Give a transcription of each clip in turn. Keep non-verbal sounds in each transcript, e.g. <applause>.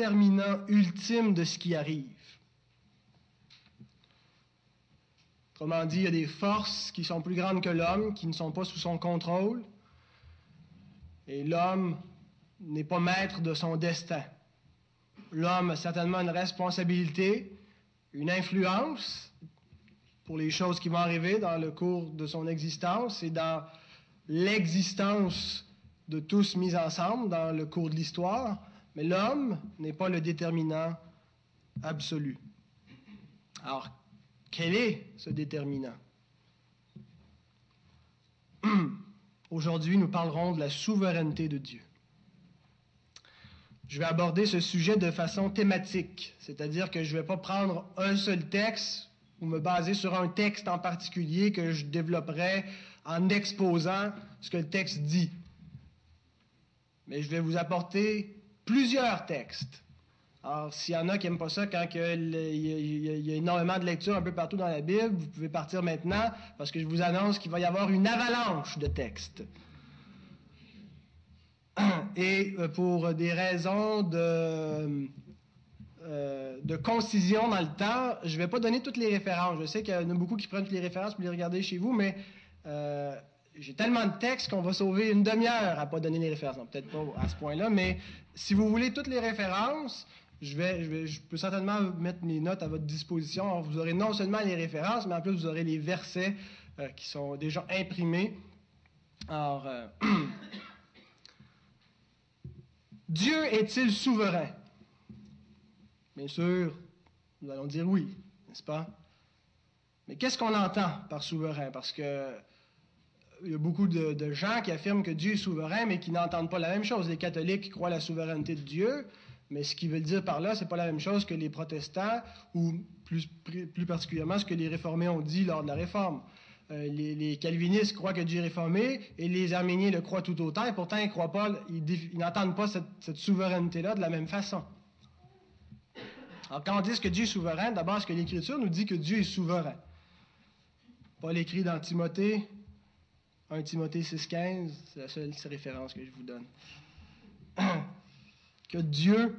déterminant ultime de ce qui arrive. Autrement dit, il y a des forces qui sont plus grandes que l'homme, qui ne sont pas sous son contrôle. Et l'homme n'est pas maître de son destin. L'homme a certainement une responsabilité, une influence pour les choses qui vont arriver dans le cours de son existence et dans l'existence de tous mis ensemble dans le cours de l'histoire, mais l'homme n'est pas le déterminant absolu. Alors, quel est ce déterminant? <clears throat> Aujourd'hui, nous parlerons de la souveraineté de Dieu. Je vais aborder ce sujet de façon thématique, c'est-à-dire que je ne vais pas prendre un seul texte ou me baser sur un texte en particulier que je développerai en exposant ce que le texte dit. Mais je vais vous apporter plusieurs textes alors, s'il y en a qui n'aiment pas ça, quand il y, a énormément de lectures un peu partout dans la Bible, vous pouvez partir maintenant parce que je vous annonce qu'il va y avoir une avalanche de textes. <clears throat> Et euh, pour des raisons de, euh, de concision dans le temps, je ne vais pas donner toutes les références. Je sais qu'il y en a beaucoup qui prennent toutes les références pour les regarder chez vous, mais euh, j'ai tellement de textes qu'on va sauver une demi-heure à ne pas donner les références. Peut-être pas à ce point-là, mais si vous voulez toutes les références, je, vais, je, peux certainement mettre mes notes à votre disposition. vous aurez non seulement les références, mais en plus, vous aurez les versets euh, qui sont déjà imprimés. Alors, euh, <clears throat> Dieu est-il souverain? Bien sûr, nous allons dire oui, n'est-ce pas? Mais qu'est-ce qu'on entend par souverain? Parce que il y a beaucoup de, gens qui affirment que Dieu est souverain, mais qui n'entendent pas la même chose. Les catholiques croient à la souveraineté de Dieu, mais ce qu'ils veulent dire par là, c'est pas la même chose que les protestants ou plus, plus particulièrement ce que les réformés ont dit lors de la réforme. Euh, les, calvinistes croient que Dieu est réformé et les arméniens le croient tout autant et pourtant ils croient pas, ils, n'entendent pas cette, cette souveraineté-là de la même façon. Alors quand on dit que Dieu est souverain, d'abord ce que l'Écriture nous dit que Dieu est souverain. Paul écrit dans Timothée, 1 Timothée 6,15, c'est la seule référence que je vous donne. <clears throat> que Dieu,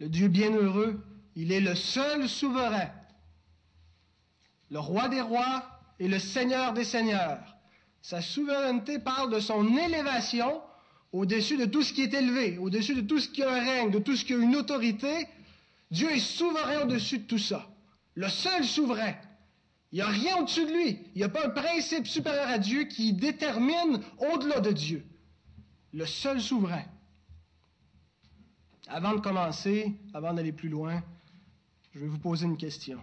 le Dieu bienheureux, il est le seul souverain, le roi des rois et le seigneur des seigneurs. Sa souveraineté parle de son élévation au-dessus de tout ce qui est élevé, au-dessus de tout ce qui a un règne, de tout ce qui a une autorité. Dieu est souverain au-dessus de tout ça. Le seul souverain. Il n'y a rien au-dessus de lui. Il n'y a pas un principe supérieur à Dieu qui détermine au-delà de Dieu. Le seul souverain. Avant de commencer, avant d'aller plus loin, je vais vous poser une question.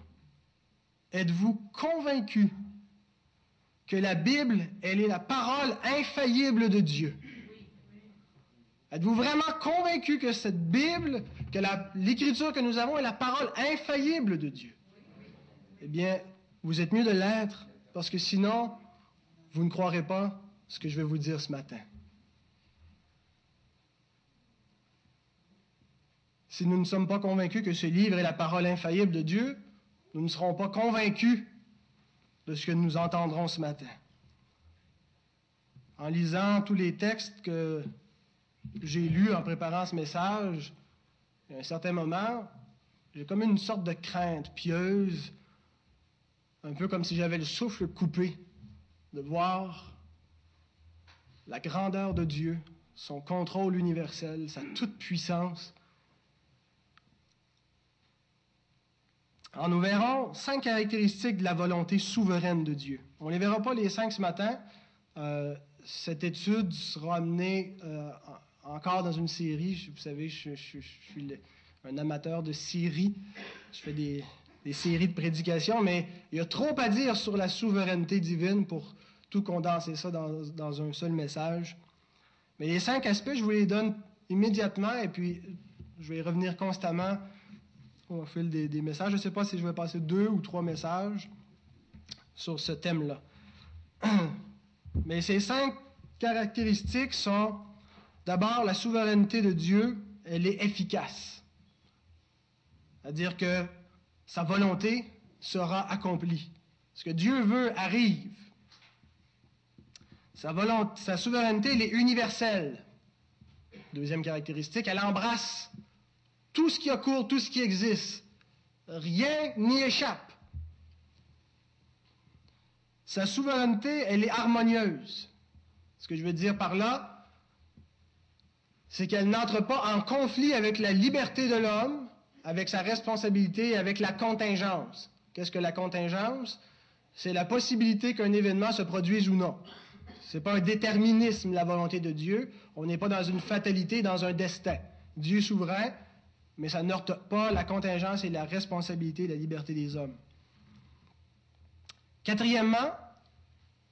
Êtes-vous convaincu que la Bible, elle est la parole infaillible de Dieu? Êtes-vous vraiment convaincu que cette Bible, que l'écriture que nous avons est la parole infaillible de Dieu? Eh bien, vous êtes mieux de l'être, parce que sinon, vous ne croirez pas ce que je vais vous dire ce matin. Si nous ne sommes pas convaincus que ce livre est la parole infaillible de Dieu, nous ne serons pas convaincus de ce que nous entendrons ce matin. En lisant tous les textes que j'ai lus en préparant ce message, à un certain moment, j'ai comme une sorte de crainte pieuse, un peu comme si j'avais le souffle coupé, de voir la grandeur de Dieu, son contrôle universel, sa toute-puissance, Alors, nous verrons cinq caractéristiques de la volonté souveraine de Dieu. On ne les verra pas les cinq ce matin. Euh, cette étude sera amenée euh, encore dans une série. Vous savez, je, suis un amateur de séries. Je fais des, séries de prédications, mais il y a trop à dire sur la souveraineté divine pour tout condenser ça dans, dans un seul message. Mais les cinq aspects, je vous les donne immédiatement et puis je vais y revenir constamment au fil des, des messages. Je ne sais pas si je vais passer deux ou trois messages sur ce thème-là. <clears throat> Mais ces cinq caractéristiques sont d'abord la souveraineté de Dieu, elle est efficace. C'est-à-dire que sa volonté sera accomplie. Ce que Dieu veut arrive. Sa, volonté, sa souveraineté, elle est universelle. Deuxième caractéristique, elle embrasse tout ce qui cours, tout ce qui existe. Rien n'y échappe. Sa souveraineté, elle est harmonieuse. Ce que je veux dire par là, c'est qu'elle n'entre pas en conflit avec la liberté de l'homme, avec sa responsabilité, avec la contingence. Qu'est-ce que la contingence? C'est la possibilité qu'un événement se produise ou non. Ce n'est pas un déterminisme, la volonté de Dieu. On n'est pas dans une fatalité, dans un destin. Dieu souverain, mais ça n'heurte pas la contingence et la responsabilité, la liberté des hommes. Quatrièmement,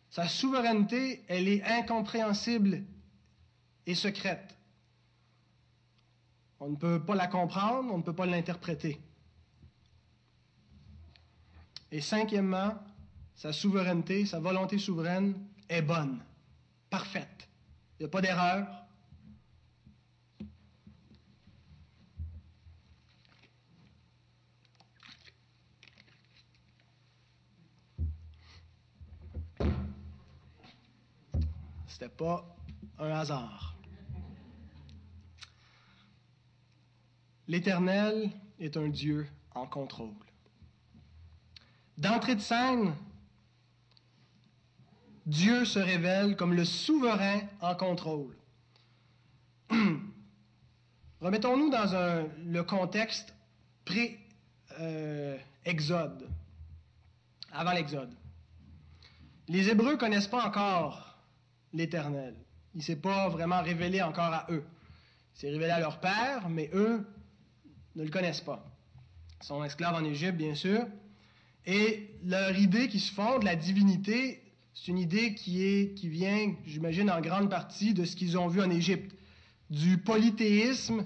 sa souveraineté, elle est incompréhensible et secrète. On ne peut pas la comprendre, on ne peut pas l'interpréter. Et cinquièmement, sa souveraineté, sa volonté souveraine est bonne, parfaite. Il n'y a pas d'erreur. C'était pas un hasard. L'Éternel est un Dieu en contrôle. D'entrée de scène, Dieu se révèle comme le souverain en contrôle. <clears throat> Remettons-nous dans le contexte pré-Exode, avant l'Exode. Les Hébreux ne connaissent pas encore l'Éternel. Il ne s'est pas vraiment révélé encore à eux. Il s'est révélé à leur père, mais eux ne le connaissent pas. Ils sont esclaves en Égypte, bien sûr. Et leur idée qui se fonde, la divinité, c'est une idée qui, est, qui vient, j'imagine, en grande partie de ce qu'ils ont vu en Égypte, du polythéisme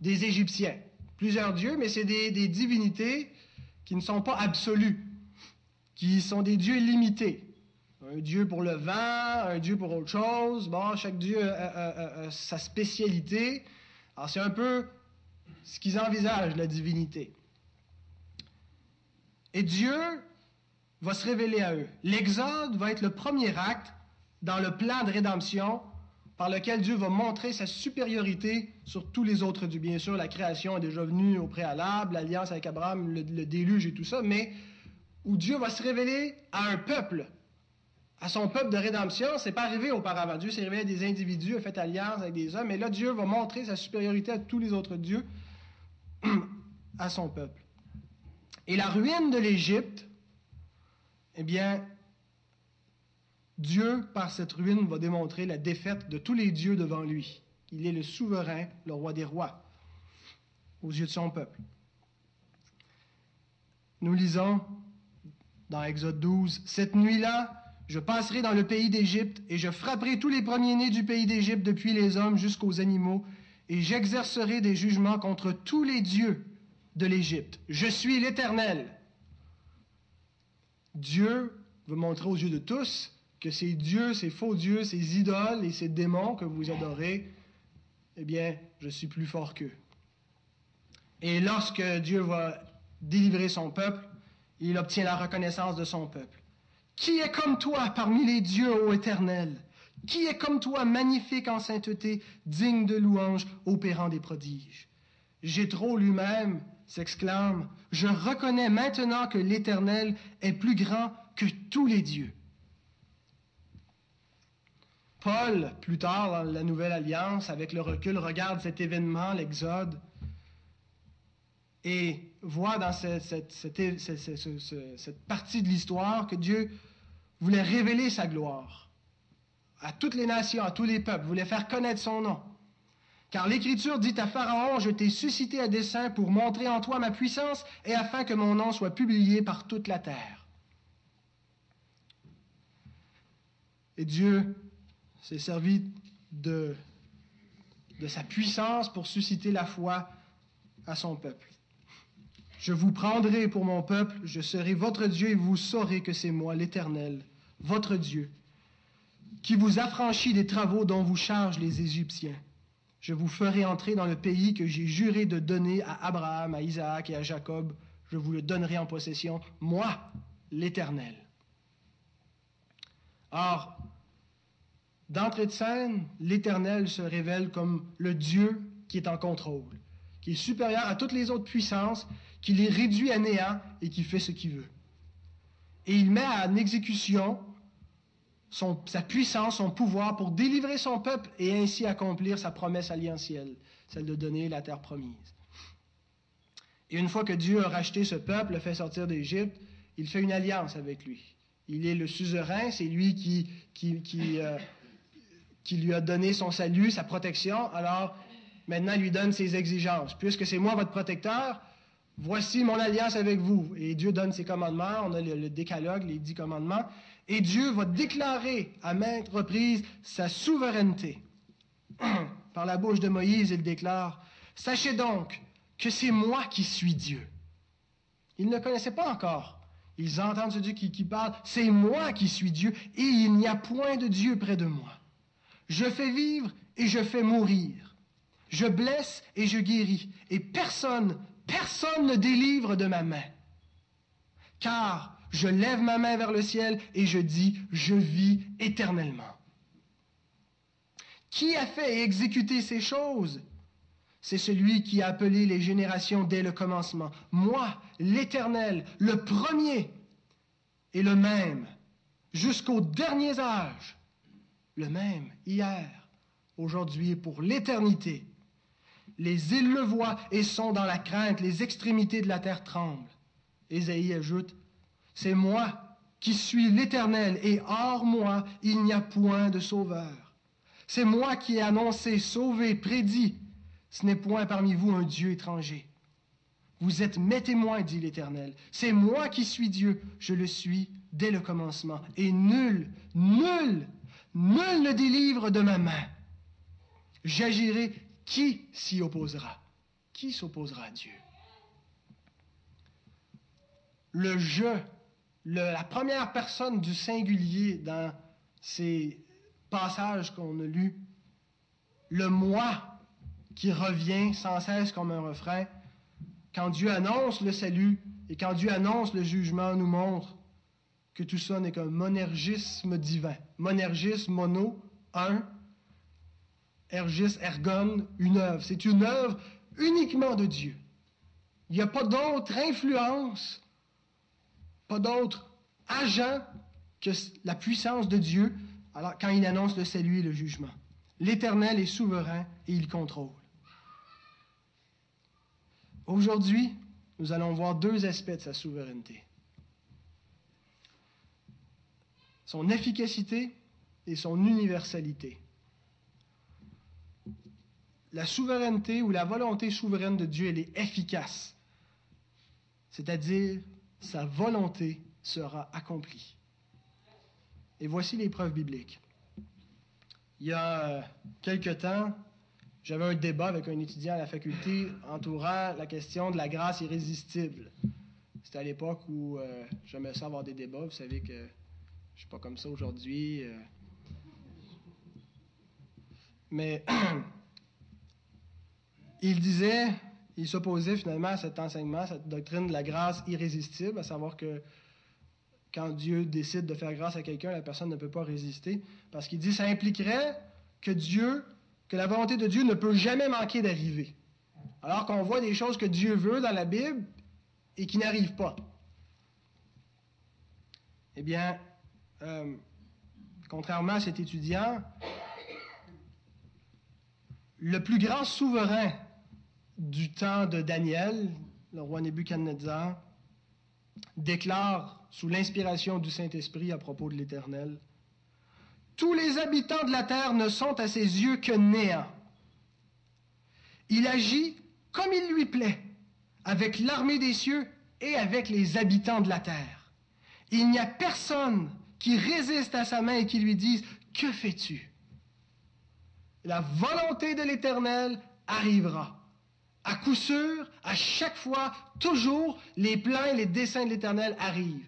des Égyptiens. Plusieurs dieux, mais c'est des, des divinités qui ne sont pas absolues, qui sont des dieux limités. Un dieu pour le vent, un dieu pour autre chose. Bon, chaque dieu a, sa spécialité. Alors, c'est un peu ce qu'ils envisagent, la divinité. Et Dieu va se révéler à eux. L'Exode va être le premier acte dans le plan de rédemption par lequel Dieu va montrer sa supériorité sur tous les autres dieux. Bien sûr, la création est déjà venue au préalable, l'alliance avec Abraham, le, déluge et tout ça, mais où Dieu va se révéler à un peuple, à son peuple de rédemption, c'est pas arrivé auparavant. Dieu s'est révélé à des individus, a fait alliance avec des hommes, mais là, Dieu va montrer sa supériorité à tous les autres dieux, à son peuple. Et la ruine de l'Égypte eh bien, Dieu, par cette ruine, va démontrer la défaite de tous les dieux devant lui. Il est le souverain, le roi des rois, aux yeux de son peuple. Nous lisons dans Exode 12, Cette nuit-là, je passerai dans le pays d'Égypte, et je frapperai tous les premiers-nés du pays d'Égypte, depuis les hommes jusqu'aux animaux, et j'exercerai des jugements contre tous les dieux de l'Égypte. Je suis l'Éternel. Dieu veut montrer aux yeux de tous que ces dieux, ces faux dieux, ces idoles et ces démons que vous adorez, eh bien, je suis plus fort qu'eux. Et lorsque Dieu va délivrer son peuple, il obtient la reconnaissance de son peuple. Qui est comme toi parmi les dieux, ô Éternel? Qui est comme toi, magnifique en sainteté, digne de louange, opérant des prodiges Jétro lui-même s'exclame, Je reconnais maintenant que l'Éternel est plus grand que tous les dieux. Paul, plus tard dans la Nouvelle Alliance, avec le recul, regarde cet événement, l'Exode, et voit dans cette, cette partie de l'histoire que Dieu voulait révéler sa gloire à toutes les nations, à tous les peuples, voulait faire connaître son nom. Car l'Écriture dit à Pharaon, je t'ai suscité à dessein pour montrer en toi ma puissance et afin que mon nom soit publié par toute la terre. Et Dieu s'est servi de, de sa puissance pour susciter la foi à son peuple. Je vous prendrai pour mon peuple, je serai votre Dieu et vous saurez que c'est moi, l'Éternel, votre Dieu, qui vous affranchit des travaux dont vous chargent les Égyptiens je vous ferai entrer dans le pays que j'ai juré de donner à Abraham, à Isaac et à Jacob. Je vous le donnerai en possession, moi, l'Éternel. Or, d'entrée de scène, l'Éternel se révèle comme le Dieu qui est en contrôle, qui est supérieur à toutes les autres puissances, qui les réduit à néant et qui fait ce qu'il veut. Et il met en exécution sa puissance, son pouvoir pour délivrer son peuple et ainsi accomplir sa promesse alliantielle, celle de donner la terre promise. Et une fois que Dieu a racheté ce peuple, le fait sortir d'Égypte, il fait une alliance avec lui. Il est le suzerain, c'est lui qui, qui, qui, euh, qui, lui a donné son salut, sa protection. Alors maintenant, il lui donne ses exigences. Puisque c'est moi votre protecteur, voici mon alliance avec vous. Et Dieu donne ses commandements, on a le décalogue, les dix commandements. Et Dieu va déclarer à maintes reprises sa souveraineté. <clears throat> Par la bouche de Moïse, il déclare, Sachez donc que c'est moi qui suis Dieu. Ils ne connaissaient pas encore. Ils entendent ce Dieu qui, qui parle, c'est moi qui suis Dieu, et il n'y a point de Dieu près de moi. Je fais vivre et je fais mourir. Je blesse et je guéris. Et personne, personne ne délivre de ma main. Car je lève ma main vers le ciel et je dis, je vis éternellement. Qui a fait et exécuté ces choses? C'est celui qui a appelé les générations dès le commencement. Moi, l'Éternel, le premier et le même, jusqu'aux derniers âges, le même, hier, aujourd'hui et pour l'éternité. Les îles le voient et sont dans la crainte, les extrémités de la terre tremblent. Ésaïe ajoute, c'est moi qui suis l'Éternel, et hors moi, il n'y a point de sauveur. C'est moi qui ai annoncé, sauvé, prédit. Ce n'est point parmi vous un Dieu étranger. Vous êtes mes témoins, dit l'Éternel. C'est moi qui suis Dieu. Je le suis dès le commencement. Et nul, nul, nul ne délivre de ma main. J'agirai. Qui s'y opposera? Qui s'opposera à Dieu? Le je la première personne du singulier dans ces passages qu'on a lus, le moi qui revient sans cesse comme un refrain, quand Dieu annonce le salut et quand Dieu annonce le jugement, nous montre que tout ça n'est qu'un monergisme divin. Monergisme, mono, un, ergis, ergon, une œuvre. C'est une œuvre uniquement de Dieu. Il n'y a pas d'autre influence pas d'autre agent que la puissance de Dieu alors, quand il annonce le salut et le jugement. L'Éternel est souverain et il contrôle. Aujourd'hui, nous allons voir deux aspects de sa souveraineté. Son efficacité et son universalité. La souveraineté ou la volonté souveraine de Dieu, elle est efficace. C'est-à-dire sa volonté sera accomplie. Et voici les preuves bibliques. Il y a euh, quelque temps, j'avais un débat avec un étudiant à la faculté entourant la question de la grâce irrésistible. C'était à l'époque où euh, j'aimais ça avoir des débats. Vous savez que je suis pas comme ça aujourd'hui. Euh. Mais <clears throat> il disait, il s'opposait finalement à cet enseignement, cette doctrine de la grâce irrésistible, à savoir que quand Dieu décide de faire grâce à quelqu'un, la personne ne peut pas résister, parce qu'il dit ça impliquerait que Dieu, que la volonté de Dieu ne peut jamais manquer d'arriver. Alors qu'on voit des choses que Dieu veut dans la Bible et qui n'arrivent pas. Eh bien, euh, contrairement à cet étudiant, le plus grand souverain du temps de Daniel, le roi Nebuchadnezzar, déclare sous l'inspiration du Saint-Esprit à propos de l'Éternel, Tous les habitants de la terre ne sont à ses yeux que néant. Il agit comme il lui plaît, avec l'armée des cieux et avec les habitants de la terre. Il n'y a personne qui résiste à sa main et qui lui dise, Que fais-tu La volonté de l'Éternel arrivera. À coup sûr, à chaque fois, toujours, les plans et les desseins de l'Éternel arrivent.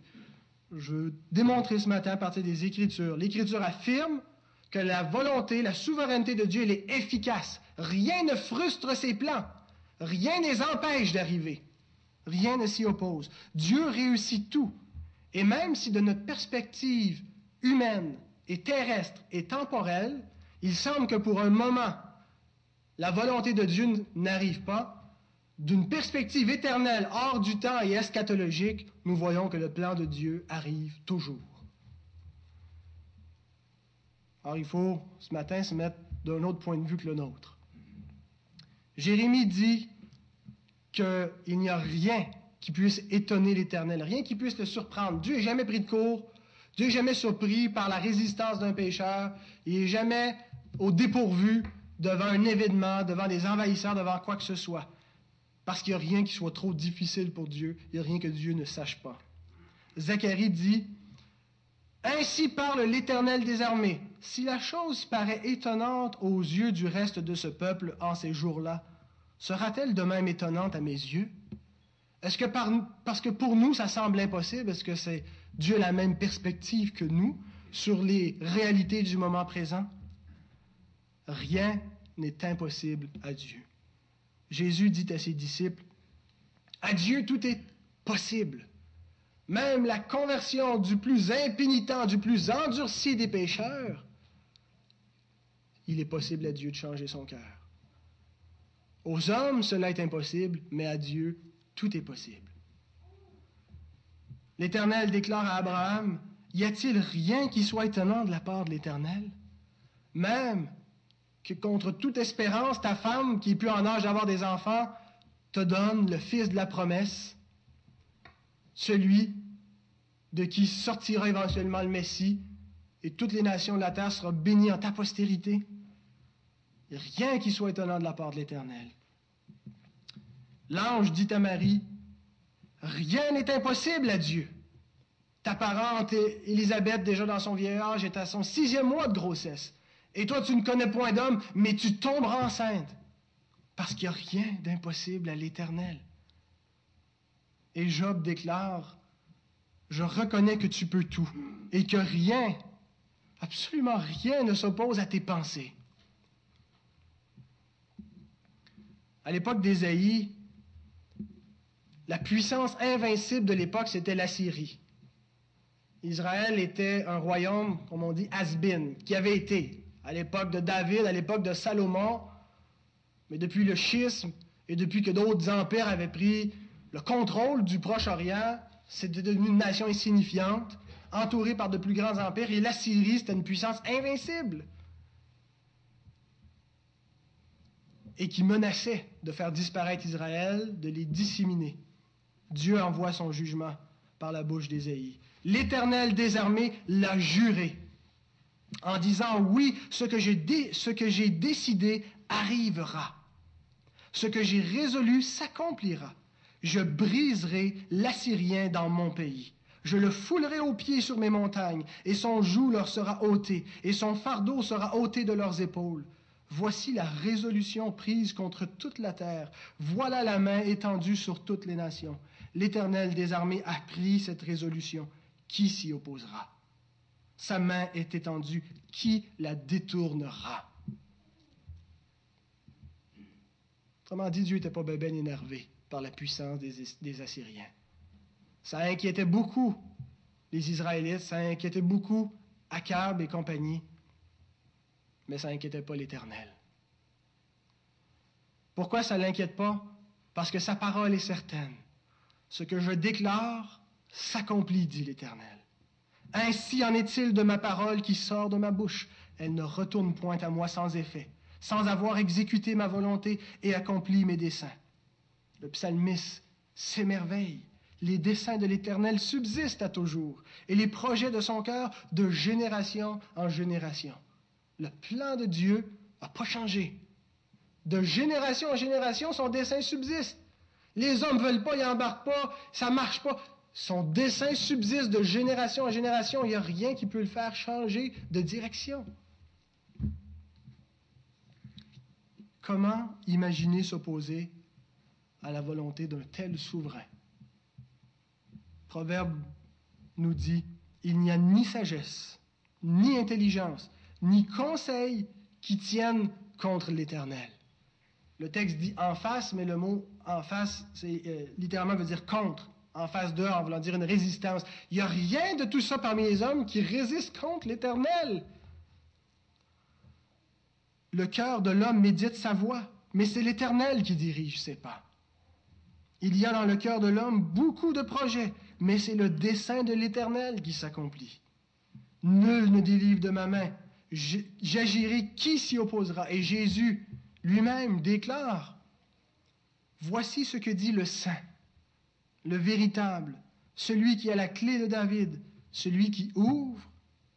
Je veux démontrer ce matin à partir des Écritures. L'Écriture affirme que la volonté, la souveraineté de Dieu, elle est efficace. Rien ne frustre ses plans. Rien ne les empêche d'arriver. Rien ne s'y oppose. Dieu réussit tout. Et même si de notre perspective humaine et terrestre et temporelle, il semble que pour un moment, la volonté de Dieu n'arrive pas, d'une perspective éternelle hors du temps et eschatologique, nous voyons que le plan de Dieu arrive toujours. Alors il faut ce matin se mettre d'un autre point de vue que le nôtre. Jérémie dit qu'il n'y a rien qui puisse étonner l'Éternel, rien qui puisse le surprendre. Dieu n'est jamais pris de court, Dieu n'est jamais surpris par la résistance d'un pécheur, il n'est jamais au dépourvu devant un événement, devant des envahisseurs, devant quoi que ce soit. Parce qu'il n'y a rien qui soit trop difficile pour Dieu, il n'y a rien que Dieu ne sache pas. Zacharie dit, Ainsi parle l'Éternel des armées. Si la chose paraît étonnante aux yeux du reste de ce peuple en ces jours-là, sera-t-elle de même étonnante à mes yeux? Est-ce que parce que pour nous, ça semble impossible, est-ce que c'est Dieu a la même perspective que nous sur les réalités du moment présent? Rien n'est impossible à Dieu. Jésus dit à ses disciples, à Dieu tout est possible. Même la conversion du plus impénitent, du plus endurci des pécheurs, il est possible à Dieu de changer son cœur. Aux hommes, cela est impossible, mais à Dieu, tout est possible. L'Éternel déclare à Abraham, Y a-t-il rien qui soit étonnant de la part de l'Éternel? Même que contre toute espérance, ta femme, qui est plus en âge d'avoir des enfants, te donne le fils de la promesse, celui de qui sortira éventuellement le Messie, et toutes les nations de la terre seront bénies en ta postérité. rien qui soit étonnant de la part de l'Éternel. L'ange dit à Marie, rien n'est impossible à Dieu. Ta parente Élisabeth, déjà dans son vieil âge, est à son sixième mois de grossesse. Et toi, tu ne connais point d'homme, mais tu tomberas enceinte. Parce qu'il n'y a rien d'impossible à l'Éternel. Et Job déclare, je reconnais que tu peux tout et que rien, absolument rien ne s'oppose à tes pensées. À l'époque d'Ésaïe, la puissance invincible de l'époque, c'était la Syrie. Israël était un royaume, comme on dit, has-been, qui avait été à l'époque de David, à l'époque de Salomon, mais depuis le schisme et depuis que d'autres empires avaient pris le contrôle du Proche-Orient, c'était devenu une nation insignifiante, entourée par de plus grands empires, et la Syrie, c'était une puissance invincible. Et qui menaçait de faire disparaître Israël, de les disséminer. Dieu envoie son jugement par la bouche d'Ésaïe. L'Éternel désarmé l'a juré en disant oui, ce que j'ai décidé arrivera. Ce que j'ai résolu s'accomplira. Je briserai l'Assyrien dans mon pays. Je le foulerai aux pieds sur mes montagnes, et son joug leur sera ôté, et son fardeau sera ôté de leurs épaules. Voici la résolution prise contre toute la terre. Voilà la main étendue sur toutes les nations. L'Éternel des armées a pris cette résolution. Qui s'y opposera? Sa main est étendue. Qui la détournera? Autrement dit, Dieu n'était pas bien énervé par la puissance des, Assyriens. Ça inquiétait beaucoup les Israélites, ça inquiétait beaucoup Akab et compagnie, mais ça n'inquiétait pas l'Éternel. Pourquoi ça l'inquiète pas? Parce que sa parole est certaine. Ce que je déclare s'accomplit, dit l'Éternel. Ainsi en est-il de ma parole qui sort de ma bouche. Elle ne retourne point à moi sans effet, sans avoir exécuté ma volonté et accompli mes desseins. Le psalmiste s'émerveille. Les desseins de l'Éternel subsistent à toujours, et les projets de son cœur de génération en génération. Le plan de Dieu n'a pas changé. De génération en génération, son dessein subsiste. Les hommes ne veulent pas, ils n'embarquent pas, ça marche pas. Son dessein subsiste de génération en génération. Il n'y a rien qui peut le faire changer de direction. Comment imaginer s'opposer à la volonté d'un tel souverain? Proverbe nous dit, il n'y a ni sagesse, ni intelligence, ni conseil qui tiennent contre l'Éternel. Le texte dit en face, mais le mot en face, c'est euh, littéralement veut dire contre en face d'eux en voulant dire une résistance. Il n'y a rien de tout ça parmi les hommes qui résiste contre l'Éternel. Le cœur de l'homme médite sa voix, mais c'est l'Éternel qui dirige ses pas. Il y a dans le cœur de l'homme beaucoup de projets, mais c'est le dessein de l'Éternel qui s'accomplit. Nul ne délivre de ma main. J'agirai, qui s'y opposera Et Jésus lui-même déclare, Voici ce que dit le Saint, le véritable, celui qui a la clé de David, celui qui ouvre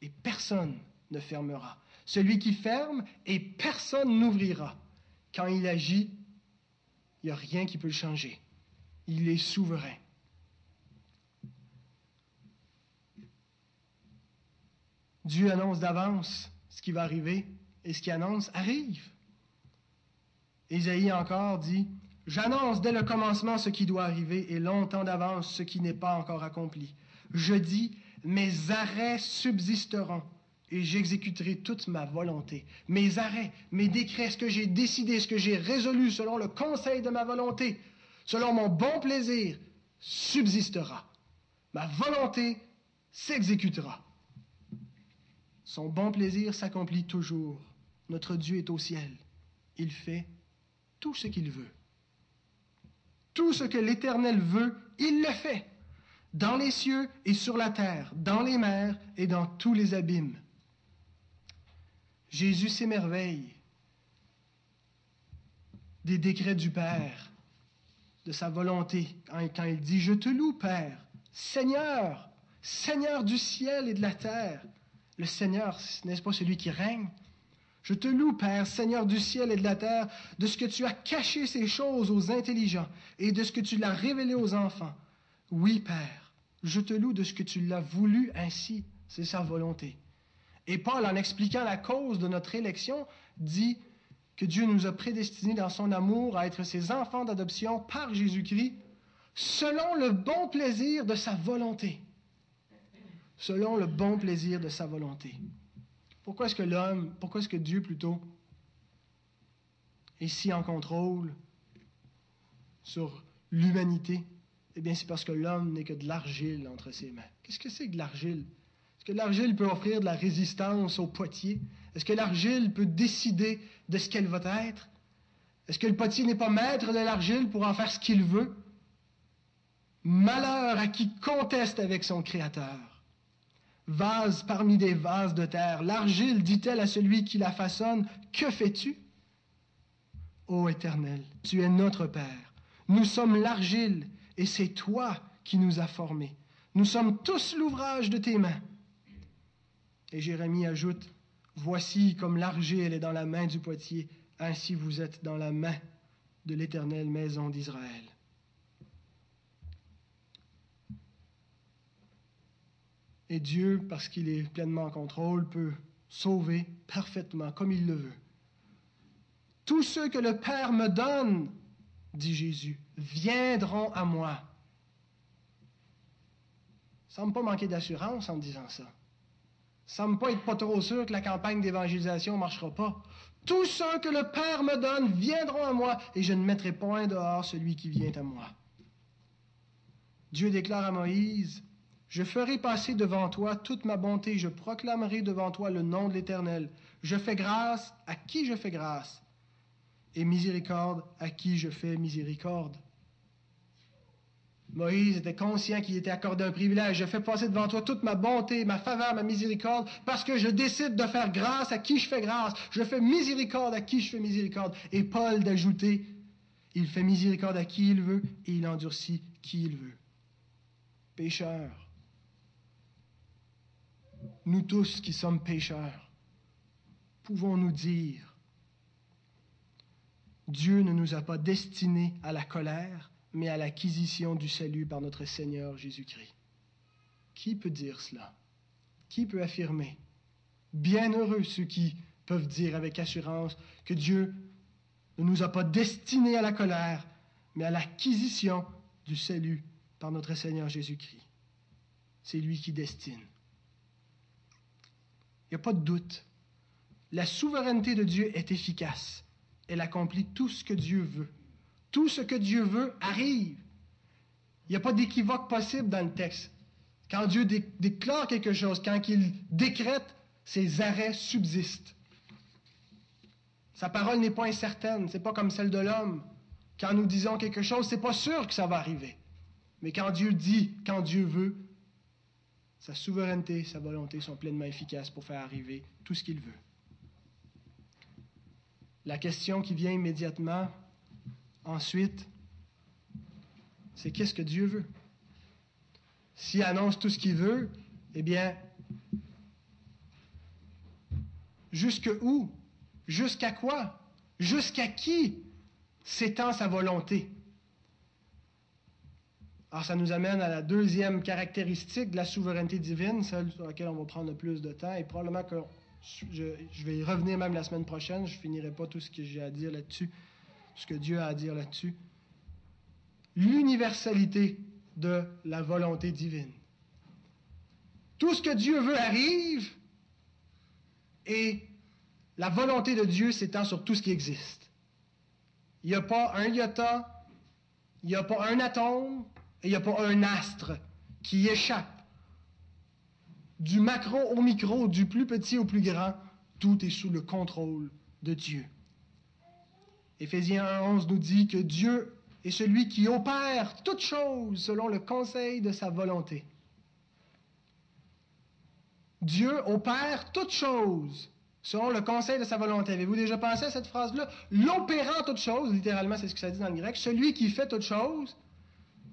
et personne ne fermera, celui qui ferme et personne n'ouvrira. Quand il agit, il n'y a rien qui peut le changer. Il est souverain. Dieu annonce d'avance ce qui va arriver et ce qui annonce arrive. Ésaïe encore dit, J'annonce dès le commencement ce qui doit arriver et longtemps d'avance ce qui n'est pas encore accompli. Je dis, mes arrêts subsisteront et j'exécuterai toute ma volonté. Mes arrêts, mes décrets, ce que j'ai décidé, ce que j'ai résolu selon le conseil de ma volonté, selon mon bon plaisir, subsistera. Ma volonté s'exécutera. Son bon plaisir s'accomplit toujours. Notre Dieu est au ciel. Il fait tout ce qu'il veut. Tout ce que l'Éternel veut, il le fait, dans les cieux et sur la terre, dans les mers et dans tous les abîmes. Jésus s'émerveille des décrets du Père, de sa volonté, quand il dit, Je te loue, Père, Seigneur, Seigneur du ciel et de la terre. Le Seigneur, n'est-ce pas celui qui règne Je te loue, Père, Seigneur du ciel et de la terre, de ce que tu as caché ces choses aux intelligents et de ce que tu l'as révélé aux enfants. Oui, Père, je te loue de ce que tu l'as voulu ainsi. C'est sa volonté. Et Paul, en expliquant la cause de notre élection, dit que Dieu nous a prédestinés dans son amour à être ses enfants d'adoption par Jésus-Christ, selon le bon plaisir de sa volonté. Selon le bon plaisir de sa volonté. Pourquoi est-ce que l'homme, pourquoi est-ce que Dieu plutôt, est si en contrôle sur l'humanité? Eh bien, c'est parce que l'homme n'est que de l'argile entre ses mains. Qu'est-ce que c'est que de l'argile? Est-ce que l'argile peut offrir de la résistance au potier? Est-ce que l'argile peut décider de ce qu'elle va être? Est-ce que le potier n'est pas maître de l'argile pour en faire ce qu'il veut? Malheur à qui conteste avec son Créateur. Vase parmi des vases de terre, l'argile dit-elle à celui qui la façonne, Que fais-tu? Ô Éternel, tu es notre Père. Nous sommes l'argile, et c'est toi qui nous as formés. Nous sommes tous l'ouvrage de tes mains. Et Jérémie ajoute, Voici comme l'argile est dans la main du potier, ainsi vous êtes dans la main de l'éternelle maison d'Israël. Et Dieu, parce qu'il est pleinement en contrôle, peut sauver parfaitement comme il le veut. Tous ceux que le Père me donne, dit Jésus, viendront à moi. Semble pas manquer d'assurance en disant ça semble pas être pas trop sûr que la campagne d'évangélisation ne marchera pas. Tous ceux que le Père me donne viendront à moi, et je ne mettrai point dehors celui qui vient à moi. Dieu déclare à Moïse, Je ferai passer devant toi toute ma bonté, je proclamerai devant toi le nom de l'Éternel. Je fais grâce à qui je fais grâce, et miséricorde à qui je fais miséricorde. Moïse était conscient qu'il était accordé un privilège. Je fais passer devant toi toute ma bonté, ma faveur, ma miséricorde, parce que je décide de faire grâce à qui je fais grâce. Je fais miséricorde à qui je fais miséricorde. Et Paul d'ajouter, il fait miséricorde à qui il veut et il endurcit qui il veut. Pécheurs. Nous tous qui sommes pécheurs, pouvons-nous dire, Dieu ne nous a pas destinés à la colère, mais à l'acquisition du salut par notre Seigneur Jésus-Christ. Qui peut dire cela? Qui peut affirmer? Bienheureux ceux qui peuvent dire avec assurance que Dieu ne nous a pas destinés à la colère, mais à l'acquisition du salut par notre Seigneur Jésus-Christ. C'est lui qui destine. N'y a pas de doute. La souveraineté de Dieu est efficace. Elle accomplit tout ce que Dieu veut. Tout ce que Dieu veut arrive. Il n'y a pas d'équivoque possible dans le texte. Quand Dieu déclare quelque chose, quand il décrète, ses arrêts subsistent. Sa parole n'est pas incertaine, c'est pas comme celle de l'homme. Quand nous disons quelque chose, c'est pas sûr que ça va arriver. Mais quand Dieu dit, quand Dieu veut, sa souveraineté, sa volonté sont pleinement efficaces pour faire arriver tout ce qu'il veut. La question qui vient immédiatement ensuite, c'est qu'est-ce que Dieu veut? S'il annonce tout ce qu'il veut, eh bien, jusque où? Jusqu'à quoi? Jusqu'à qui s'étend sa volonté? Alors, ça nous amène à la deuxième caractéristique de la souveraineté divine, celle sur laquelle on va prendre le plus de temps, et probablement que je, vais y revenir même la semaine prochaine, je finirai pas tout ce que j'ai à dire là-dessus, ce que Dieu a à dire là-dessus. L'universalité de la volonté divine. Tout ce que Dieu veut arrive et la volonté de Dieu s'étend sur tout ce qui existe. Il n'y a pas un iota, il n'y a pas un atome il n'y a pas un astre qui échappe. Du macro au micro, du plus petit au plus grand, tout est sous le contrôle de Dieu. Éphésiens 1.11 nous dit que Dieu est celui qui opère toutes choses selon le conseil de sa volonté. Dieu opère toutes choses selon le conseil de sa volonté. Avez-vous déjà pensé à cette phrase-là? L'opérant toutes choses, littéralement, c'est ce que ça dit dans le grec. Celui qui fait toutes choses,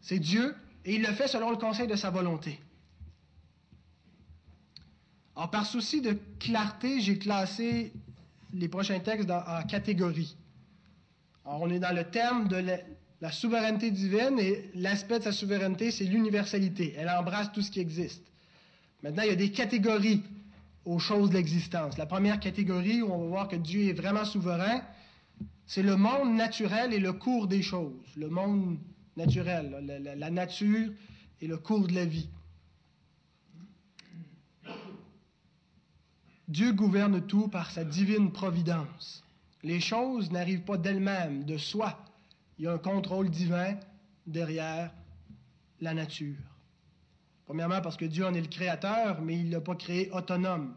c'est Dieu, et il le fait selon le conseil de sa volonté. Alors, par souci de clarté, j'ai classé les prochains textes en catégories. Alors, on est dans le thème de la souveraineté divine et l'aspect de sa souveraineté, c'est l'universalité. Elle embrasse tout ce qui existe. Maintenant, il y a des catégories aux choses de l'existence. La première catégorie où on va voir que Dieu est vraiment souverain, c'est le monde naturel et le cours des choses. Le monde naturel, la, la nature et le cours de la vie. Dieu gouverne tout par sa divine providence. Les choses n'arrivent pas d'elles-mêmes, de soi. Il y a un contrôle divin derrière la nature. Premièrement, parce que Dieu en est le créateur, mais il ne l'a pas créé autonome.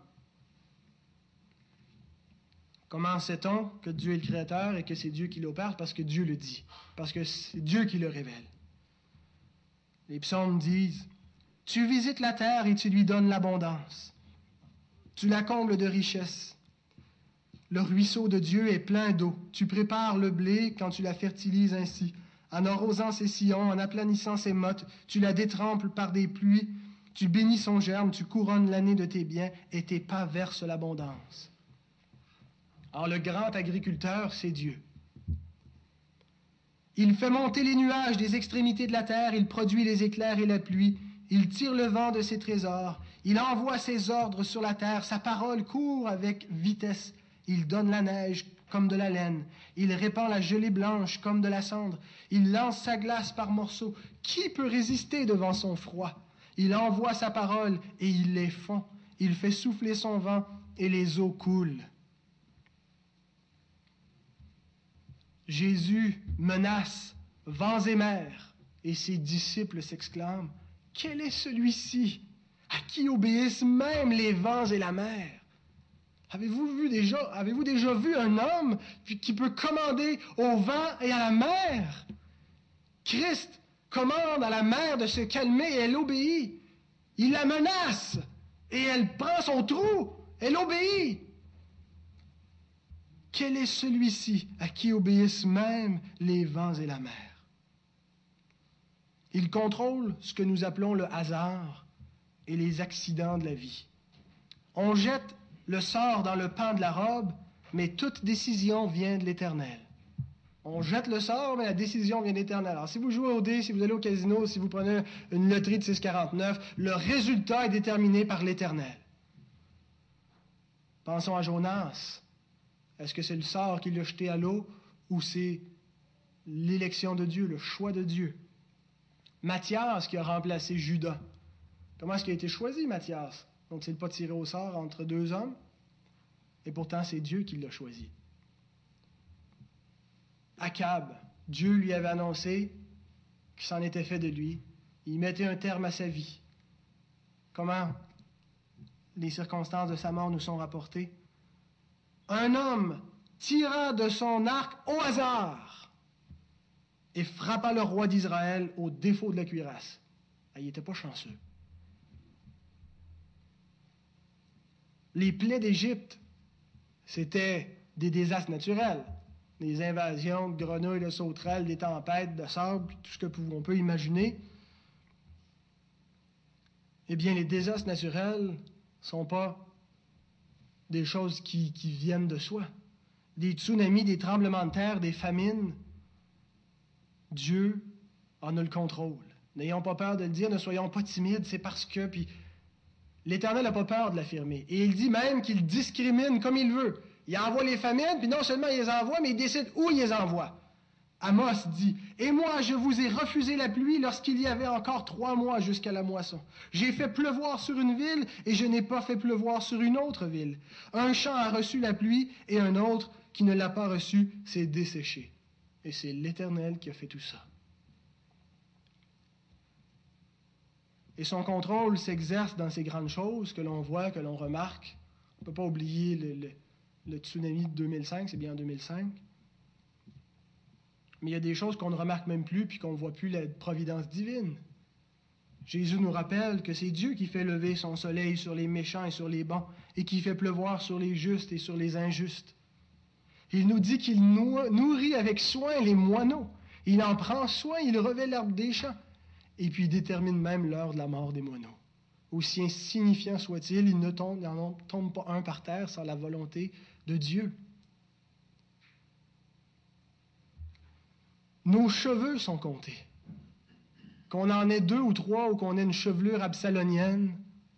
Comment sait-on que Dieu est le créateur et que c'est Dieu qui l'opère? Parce que Dieu le dit, parce que c'est Dieu qui le révèle. Les psaumes disent, Tu visites la terre et tu lui donnes l'abondance. Tu la combles de richesses. Le ruisseau de Dieu est plein d'eau. Tu prépares le blé quand tu la fertilises ainsi. En arrosant ses sillons, en aplanissant ses mottes, tu la détrempes par des pluies. Tu bénis son germe, tu couronnes l'année de tes biens et tes pas versent l'abondance. Alors le grand agriculteur, c'est Dieu. Il fait monter les nuages des extrémités de la terre, il produit les éclairs et la pluie, il tire le vent de ses trésors, il envoie ses ordres sur la terre, sa parole court avec vitesse. Il donne la neige comme de la laine. Il répand la gelée blanche comme de la cendre. Il lance sa glace par morceaux. Qui peut résister devant son froid? Il envoie sa parole et il les fond. Il fait souffler son vent et les eaux coulent. Jésus menace vents et mers et ses disciples s'exclament, Quel est celui-ci à qui obéissent même les vents et la mer? Avez-vous vu déjà, avez-vous déjà vu un homme qui peut commander au vent et à la mer? Christ commande à la mer de se calmer et elle obéit. Il la menace et elle prend son trou. Elle obéit. Quel est celui-ci à qui obéissent même les vents et la mer? Il contrôle ce que nous appelons le hasard et les accidents de la vie. On jette le sort dans le pan de la robe, mais toute décision vient de l'Éternel. On jette le sort, mais la décision vient de l'Éternel. Alors, si vous jouez au dé, si vous allez au casino, si vous prenez une loterie de 649, le résultat est déterminé par l'Éternel. Pensons à Jonas. Est-ce que c'est le sort qui l'a jeté à l'eau ou c'est l'élection de Dieu, le choix de Dieu? Mathias qui a remplacé Judas. Comment est-ce qu'il a été choisi, Mathias? Donc, c'est pas tiré au sort entre deux hommes? Et pourtant, c'est Dieu qui l'a choisi. Akab, Dieu lui avait annoncé qu'il s'en était fait de lui. Il mettait un terme à sa vie. Comment les circonstances de sa mort nous sont rapportées? Un homme tira de son arc au hasard et frappa le roi d'Israël au défaut de la cuirasse. Ah, il n'était pas chanceux. Les plaies d'Égypte, c'était des désastres naturels, des invasions de grenouilles, de sauterelles, des tempêtes, de sable, tout ce que on peut imaginer. Eh bien, les désastres naturels ne sont pas des choses qui, viennent de soi. Des tsunamis, des tremblements de terre, des famines, Dieu en a le contrôle. N'ayons pas peur de le dire, ne soyons pas timides, c'est parce que, puis l'Éternel n'a pas peur de l'affirmer. Et il dit même qu'il discrimine comme il veut. Il envoie les famines, puis non seulement il les envoie, mais il décide où il les envoie. Amos dit, Et moi je vous ai refusé la pluie lorsqu'il y avait encore trois mois jusqu'à la moisson. J'ai fait pleuvoir sur une ville et je n'ai pas fait pleuvoir sur une autre ville. Un champ a reçu la pluie et un autre qui ne l'a pas reçue s'est desséché. Et c'est l'Éternel qui a fait tout ça. Et son contrôle s'exerce dans ces grandes choses que l'on voit, que l'on remarque. On ne peut pas oublier le, le tsunami de 2005, c'est bien en 2005. Mais il y a des choses qu'on ne remarque même plus, puis qu'on ne voit plus la providence divine. Jésus nous rappelle que c'est Dieu qui fait lever son soleil sur les méchants et sur les bons, et qui fait pleuvoir sur les justes et sur les injustes. Il nous dit qu'il nourrit avec soin les moineaux. Il en prend soin, il revêt l'herbe des champs. Et puis il détermine même l'heure de la mort des moineaux. Aussi insignifiant soit-il, il ne tombe pas un par terre sans la volonté de Dieu. Nos cheveux sont comptés. Qu'on en ait deux ou trois ou qu'on ait une chevelure absalonienne,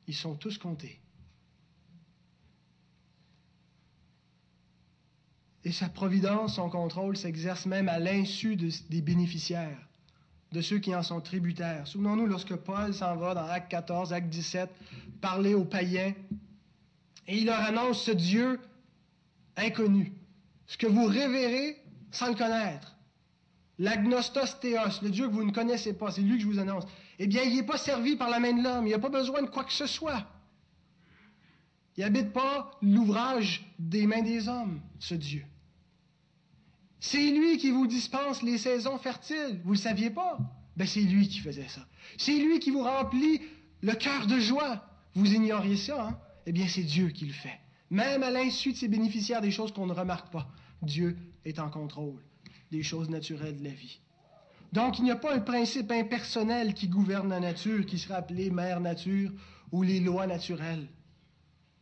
ils sont tous comptés. Et sa providence, son contrôle s'exerce même à l'insu des bénéficiaires, de ceux qui en sont tributaires. Souvenons-nous lorsque Paul s'en va dans Acte 14, Acte 17, parler aux païens, et il leur annonce ce Dieu inconnu, ce que vous révérez sans le connaître. L'agnostos théos, le Dieu que vous ne connaissez pas, c'est lui que je vous annonce. Eh bien, il n'est pas servi par la main de l'homme, il n'a pas besoin de quoi que ce soit. Il n'habite pas l'ouvrage des mains des hommes, ce Dieu. C'est lui qui vous dispense les saisons fertiles. Vous ne le saviez pas? Ben, c'est lui qui faisait ça. C'est lui qui vous remplit le cœur de joie. Vous ignoriez ça, hein? Eh bien, c'est Dieu qui le fait. Même à l'insu de ses bénéficiaires, des choses qu'on ne remarque pas. Dieu est en contrôle des choses naturelles de la vie. Donc, il n'y a pas un principe impersonnel qui gouverne la nature, qui serait appelé mère nature ou les lois naturelles.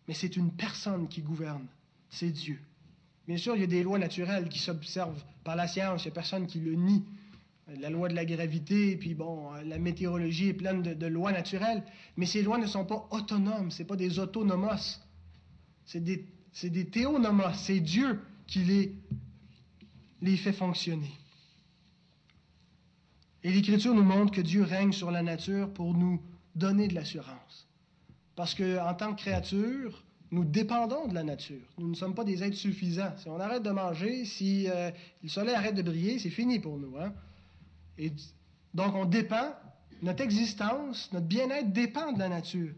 Mais c'est une personne qui gouverne, c'est Dieu. Bien sûr, il y a des lois naturelles qui s'observent par la science, il n'y a personne qui le nie. La loi de la gravité, puis bon, la météorologie est pleine de, lois naturelles, mais ces lois ne sont pas autonomes, ce pas des autonomos, c'est des, des théonomos, c'est Dieu qui les les fait fonctionner. Et l'Écriture nous montre que Dieu règne sur la nature pour nous donner de l'assurance. Parce qu'en tant que créature, nous dépendons de la nature. Nous ne sommes pas des êtres suffisants. Si on arrête de manger, si euh, le soleil arrête de briller, c'est fini pour nous. Hein? Donc on dépend, notre existence, notre bien-être dépend de la nature.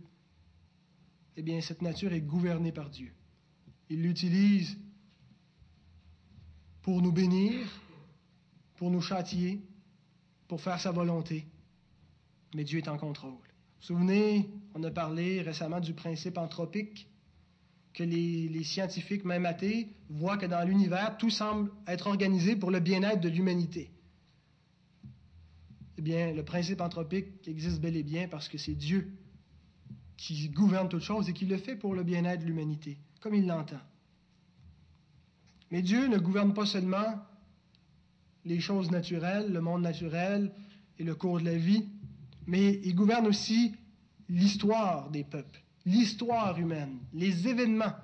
Eh bien, cette nature est gouvernée par Dieu. Il l'utilise pour nous bénir, pour nous châtier, pour faire sa volonté. Mais Dieu est en contrôle. Vous vous souvenez, on a parlé récemment du principe anthropique, que les, les scientifiques, même athées, voient que dans l'univers, tout semble être organisé pour le bien-être de l'humanité. Eh bien, le principe anthropique existe bel et bien parce que c'est Dieu qui gouverne toutes choses et qui le fait pour le bien-être de l'humanité, comme il l'entend. Mais Dieu ne gouverne pas seulement les choses naturelles, le monde naturel et le cours de la vie, mais il gouverne aussi l'histoire des peuples, l'histoire humaine, les événements.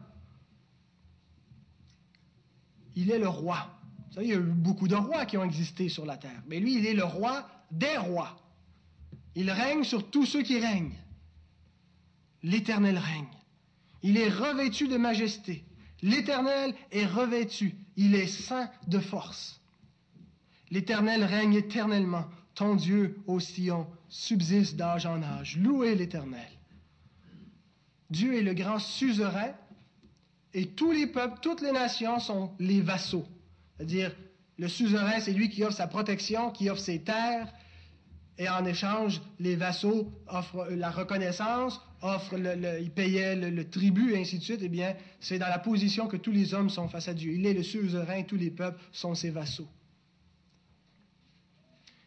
Il est le roi. Vous savez, il y a eu beaucoup de rois qui ont existé sur la terre, mais lui, il est le roi des rois. Il règne sur tous ceux qui règnent. L'Éternel règne. Il est revêtu de majesté. L'Éternel est revêtu, il est saint de force. L'Éternel règne éternellement, ton Dieu, ô Sion, subsiste d'âge en âge. Louez l'Éternel. Dieu est le grand suzerain et tous les peuples, toutes les nations sont les vassaux. C'est-à-dire, Le suzerain, c'est lui qui offre sa protection, qui offre ses terres, et en échange, les vassaux offrent la reconnaissance, offrent le, ils payaient le, tribut, et ainsi de suite. Eh bien, c'est dans la position que tous les hommes sont face à Dieu. Il est le suzerain, tous les peuples sont ses vassaux.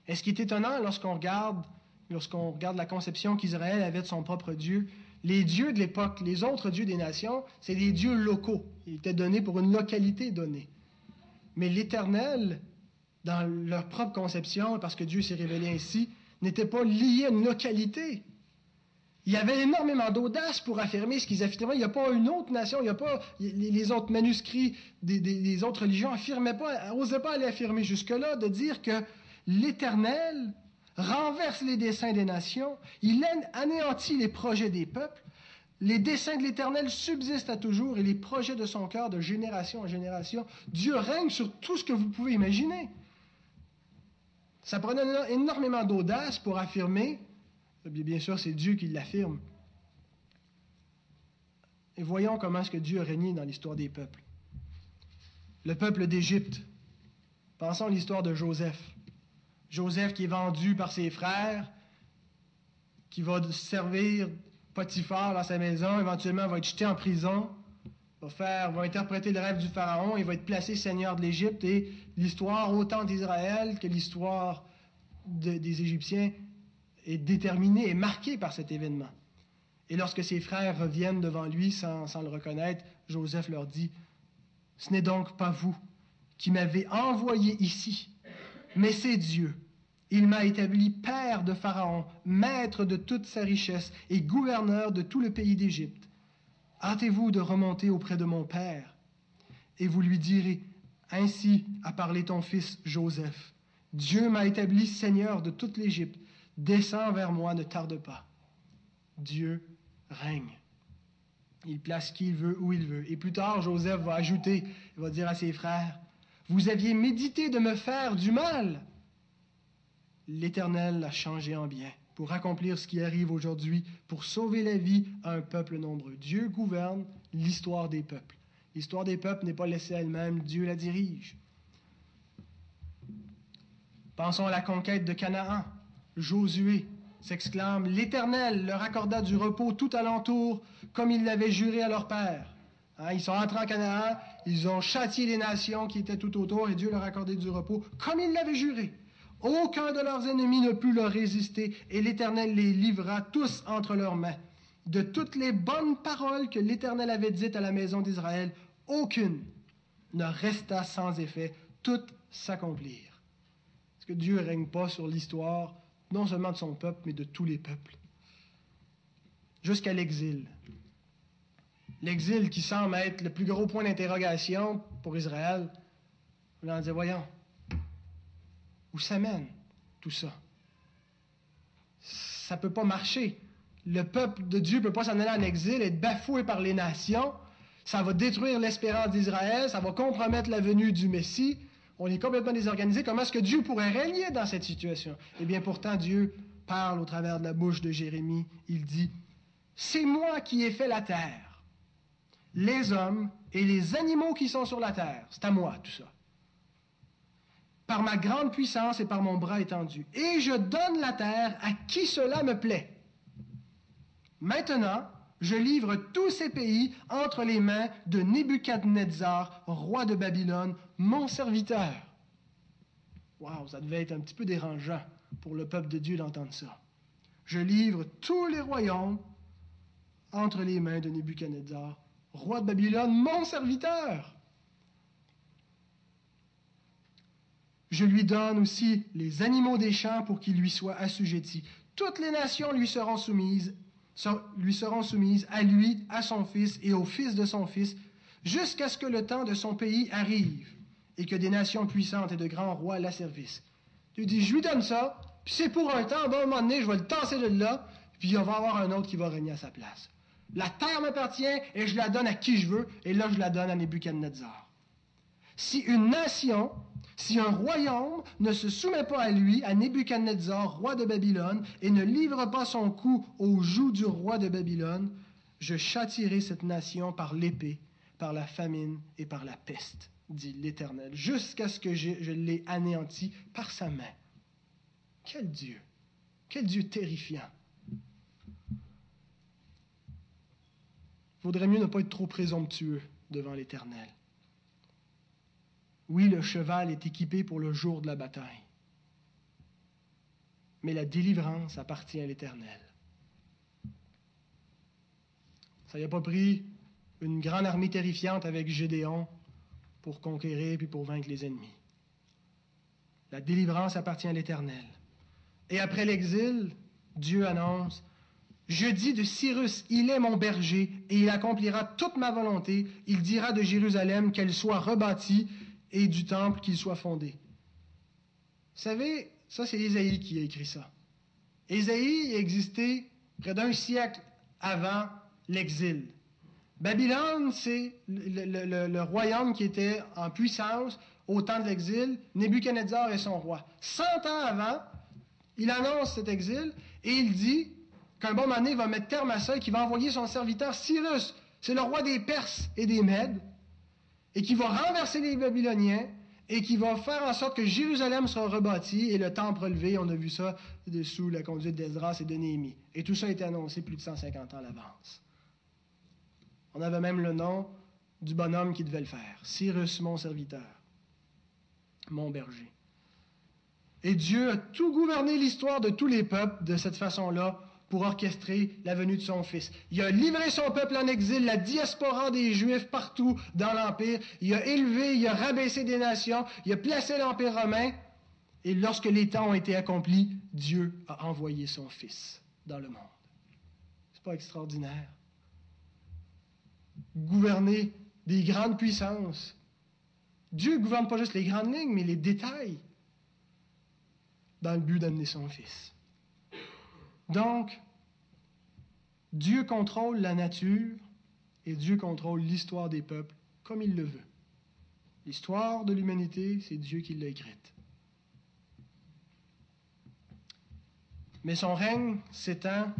Et ce qui est étonnant lorsqu'on regarde, lorsqu'on regarde la conception qu'Israël avait de son propre Dieu, les dieux de l'époque, les autres dieux des nations, c'est des dieux locaux. Ils étaient donnés pour une localité donnée. Mais l'Éternel, dans leur propre conception, parce que Dieu s'est révélé ainsi, n'était pas lié à une localité. Il y avait énormément d'audace pour affirmer ce qu'ils affirmaient. Il n'y a pas une autre nation, il n'y a pas les autres manuscrits des, autres religions affirmaient pas, n'osaient pas aller affirmer jusque-là de dire que l'Éternel renverse les desseins des nations, il anéantit les projets des peuples, les desseins de l'Éternel subsistent à toujours et les projets de son cœur de génération en génération. Dieu règne sur tout ce que vous pouvez imaginer. Ça prenait énormément d'audace pour affirmer, bien sûr c'est Dieu qui l'affirme. Et voyons comment est-ce que Dieu a régné dans l'histoire des peuples. Le peuple d'Égypte. Pensons à l'histoire de Joseph. Joseph qui est vendu par ses frères, qui va servir Potiphar dans sa maison, éventuellement va être jeté en prison, va, faire, va interpréter le rêve du Pharaon, il va être placé seigneur de l'Égypte et l'histoire autant d'Israël que l'histoire des Égyptiens est déterminée et marquée par cet événement. Et lorsque ses frères reviennent devant lui sans, sans le reconnaître, Joseph leur dit, Ce n'est donc pas vous qui m'avez envoyé ici, mais c'est Dieu il m'a établi père de Pharaon, maître de toute sa richesse et gouverneur de tout le pays d'Égypte. Hâtez-vous de remonter auprès de mon père, et vous lui direz, Ainsi a parlé ton fils Joseph. Dieu m'a établi seigneur de toute l'Égypte. Descends vers moi, ne tarde pas. Dieu règne. Il place qui il veut, où il veut. Et plus tard, Joseph va ajouter, il va dire à ses frères, Vous aviez médité de me faire du mal l'Éternel l'a changé en bien pour accomplir ce qui arrive aujourd'hui, pour sauver la vie à un peuple nombreux. Dieu gouverne l'histoire des peuples. L'histoire des peuples n'est pas laissée elle-même, Dieu la dirige. Pensons à la conquête de Canaan. Josué s'exclame, L'Éternel leur accorda du repos tout alentour, comme il l'avait juré à leur père. Hein, ils sont entrés en Canaan, ils ont châtié les nations qui étaient tout autour, et Dieu leur accordait du repos, comme il l'avait juré. Aucun de leurs ennemis ne put leur résister, et l'Éternel les livra tous entre leurs mains. De toutes les bonnes paroles que l'Éternel avait dites à la maison d'Israël, aucune ne resta sans effet, toutes s'accomplirent. Est-ce que Dieu ne règne pas sur l'histoire, non seulement de son peuple, mais de tous les peuples? Jusqu'à l'exil. L'exil qui semble être le plus gros point d'interrogation pour Israël. On en dit, voyons, où ça mène tout ça? Ça ne peut pas marcher. Le peuple de Dieu ne peut pas s'en aller en exil, être bafoué par les nations. Ça va détruire l'espérance d'Israël, ça va compromettre la venue du Messie. On est complètement désorganisé. Comment est-ce que Dieu pourrait régner dans cette situation? Eh bien, pourtant, Dieu parle au travers de la bouche de Jérémie. Il dit, C'est moi qui ai fait la terre, les hommes et les animaux qui sont sur la terre. C'est à moi tout ça par ma grande puissance et par mon bras étendu. Et je donne la terre à qui cela me plaît. Maintenant, je livre tous ces pays entre les mains de Nebuchadnezzar, roi de Babylone, mon serviteur. Waouh, ça devait être un petit peu dérangeant pour le peuple de Dieu d'entendre ça. Je livre tous les royaumes entre les mains de Nebuchadnezzar, roi de Babylone, mon serviteur. Je lui donne aussi les animaux des champs pour qu'ils lui soient assujettis. Toutes les nations lui seront soumises, lui seront soumises à lui, à son fils et au fils de son fils, jusqu'à ce que le temps de son pays arrive et que des nations puissantes et de grands rois l'asservissent. Tu dis, je lui donne ça, puis c'est pour un temps, à un moment donné, je vais le tasser de là, puis il va y avoir un autre qui va régner à sa place. La terre m'appartient et je la donne à qui je veux, et là je la donne à Nebuchadnezzar. Si une nation si un royaume ne se soumet pas à lui, à Nebuchadnezzar, roi de Babylone, et ne livre pas son cou au joug du roi de Babylone, je châtirai cette nation par l'épée, par la famine et par la peste. Dit l'Éternel, jusqu'à ce que je, je l'ai anéanti par sa main. Quel Dieu! Quel Dieu terrifiant! Vaudrait mieux ne pas être trop présomptueux devant l'Éternel. Oui, le cheval est équipé pour le jour de la bataille, mais la délivrance appartient à l'Éternel. Ça n'a pas pris une grande armée terrifiante avec Gédéon pour conquérir puis pour vaincre les ennemis. La délivrance appartient à l'Éternel. Et après l'exil, Dieu annonce, Je dis de Cyrus, il est mon berger, et il accomplira toute ma volonté. Il dira de Jérusalem qu'elle soit rebâtie et du temple qu'il soit fondé. Vous savez, ça c'est Ésaïe qui a écrit ça. Ésaïe existait près d'un siècle avant l'exil. Babylone, c'est le, royaume qui était en puissance au temps de l'exil. Nebuchadnezzar est son roi. Cent ans avant, il annonce cet exil et il dit qu'un bon moment va mettre terme à ça et qu'il va envoyer son serviteur Cyrus, c'est le roi des Perses et des Mèdes, et qui va renverser les Babyloniens et qui va faire en sorte que Jérusalem sera rebâti et le temple relevé. On a vu ça sous la conduite d'Esdras et de Néhémie. Et tout ça a été annoncé plus de 150 ans à l'avance. On avait même le nom du bonhomme qui devait le faire, Cyrus, mon serviteur, mon berger. Et Dieu a tout gouverné l'histoire de tous les peuples de cette façon-là pour orchestrer la venue de son Fils. Il a livré son peuple en exil, la diaspora des Juifs partout dans l'Empire. Il a élevé, il a rabaissé des nations, il a placé l'Empire romain. Et lorsque les temps ont été accomplis, Dieu a envoyé son Fils dans le monde. C'est pas extraordinaire? Gouverner des grandes puissances. Dieu ne gouverne pas juste les grandes lignes, mais les détails dans le but d'amener son Fils. Donc, Dieu contrôle la nature et Dieu contrôle l'histoire des peuples comme il le veut. L'histoire de l'humanité, c'est Dieu qui l'a. Mais son règne s'étend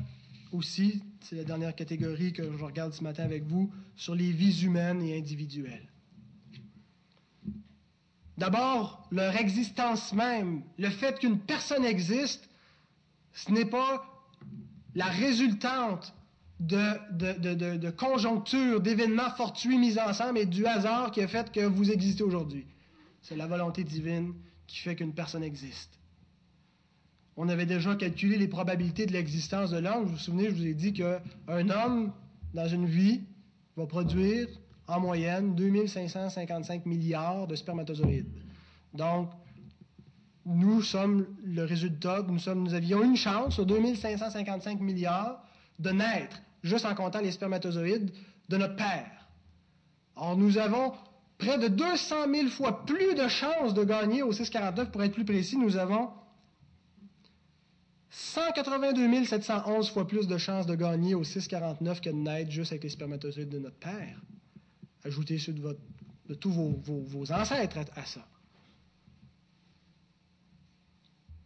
aussi, c'est la dernière catégorie que je regarde ce matin avec vous, sur les vies humaines et individuelles. D'abord, leur existence même, le fait qu'une personne existe, ce n'est pas la résultante de, conjonctures, d'événements fortuits mis ensemble et du hasard qui a fait que vous existez aujourd'hui. C'est la volonté divine qui fait qu'une personne existe. On avait déjà calculé les probabilités de l'existence de l'homme. Vous vous souvenez, je vous ai dit qu'un homme, dans une vie, va produire en moyenne 2555 milliards de spermatozoïdes. Donc, nous sommes le résultat, nous, sommes, avions une chance sur 2555 milliards de naître, juste en comptant les spermatozoïdes, de notre père. Or, nous avons près de 200 000 fois plus de chances de gagner au 649. Pour être plus précis, nous avons 182 711 fois plus de chances de gagner au 649 que de naître juste avec les spermatozoïdes de notre père. Ajoutez ceux de, tous vos, ancêtres à, à ça.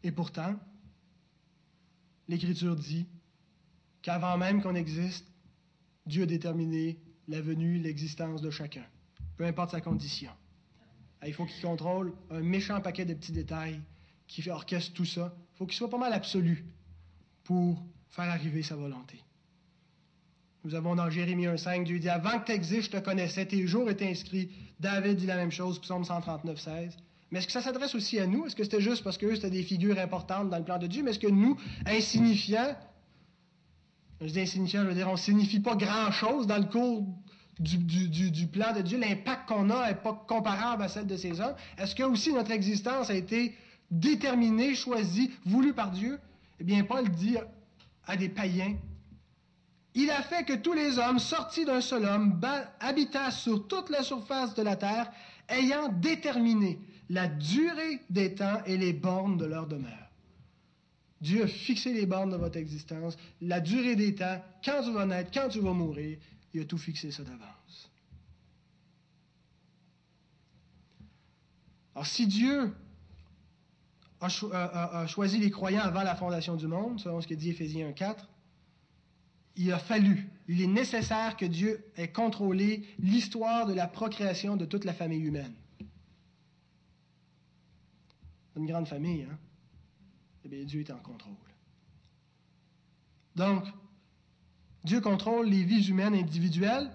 Et pourtant, l'Écriture dit qu'avant même qu'on existe, Dieu a déterminé la venue, l'existence de chacun, peu importe sa condition. Ah, il faut qu'il contrôle un méchant paquet de petits détails qui orchestre tout ça. Faut qu'il soit pas mal absolu pour faire arriver sa volonté. Nous avons dans Jérémie 1,5, Dieu dit Avant que tu existes, je te connaissais, tes jours étaient inscrits. David dit la même chose, psaume 139, 16. Mais est-ce que ça s'adresse aussi à nous? Est-ce que c'était juste parce qu'eux, c'était des figures importantes dans le plan de Dieu? Mais est-ce que nous, insignifiants, je dis insignifiants, je veux dire, on ne signifie pas grand-chose dans le cours du, du, du, du plan de Dieu? L'impact qu'on a n'est pas comparable à celle de ces hommes. Est-ce que aussi notre existence a été déterminée, choisie, voulue par Dieu? Eh bien, Paul dit à des païens, il a fait que tous les hommes, sortis d'un seul homme, habitassent sur toute la surface de la terre, ayant déterminé la durée des temps et les bornes de leur demeure. Dieu a fixé les bornes de votre existence, la durée des temps, quand tu vas naître, quand tu vas mourir, il a tout fixé ça d'avance. Alors si Dieu a, cho a, a, choisi les croyants avant la fondation du monde, selon ce que dit Éphésiens 1.4, il a fallu, il est nécessaire que Dieu ait contrôlé l'histoire de la procréation de toute la famille humaine. une grande famille, hein? Eh bien, Dieu est en contrôle. Donc, Dieu contrôle les vies humaines individuelles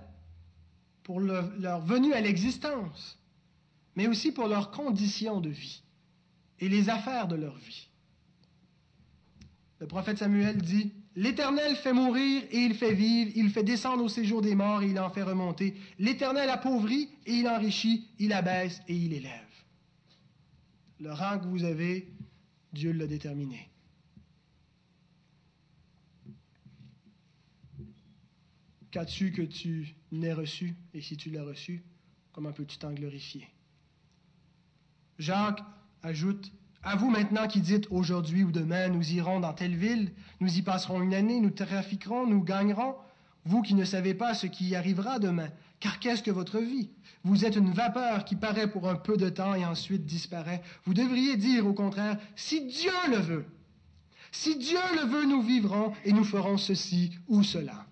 pour leur venue à l'existence, mais aussi pour leurs conditions de vie et les affaires de leur vie. Le prophète Samuel dit, L'Éternel fait mourir et il fait vivre, il fait descendre au séjour des morts et il en fait remonter. L'Éternel appauvrit et il enrichit, il abaisse et il élève. Le rang que vous avez, Dieu l'a déterminé. Qu'as-tu que tu n'aies reçu? Et si tu l'as reçu, comment peux-tu t'en glorifier? Jacques ajoute À vous maintenant qui dites aujourd'hui ou demain, nous irons dans telle ville, nous y passerons une année, nous trafiquerons, nous gagnerons, vous qui ne savez pas ce qui arrivera demain, car qu'est-ce que votre vie? Vous êtes une vapeur qui paraît pour un peu de temps et ensuite disparaît. Vous devriez dire au contraire, si Dieu le veut, si Dieu le veut, nous vivrons et nous ferons ceci ou cela.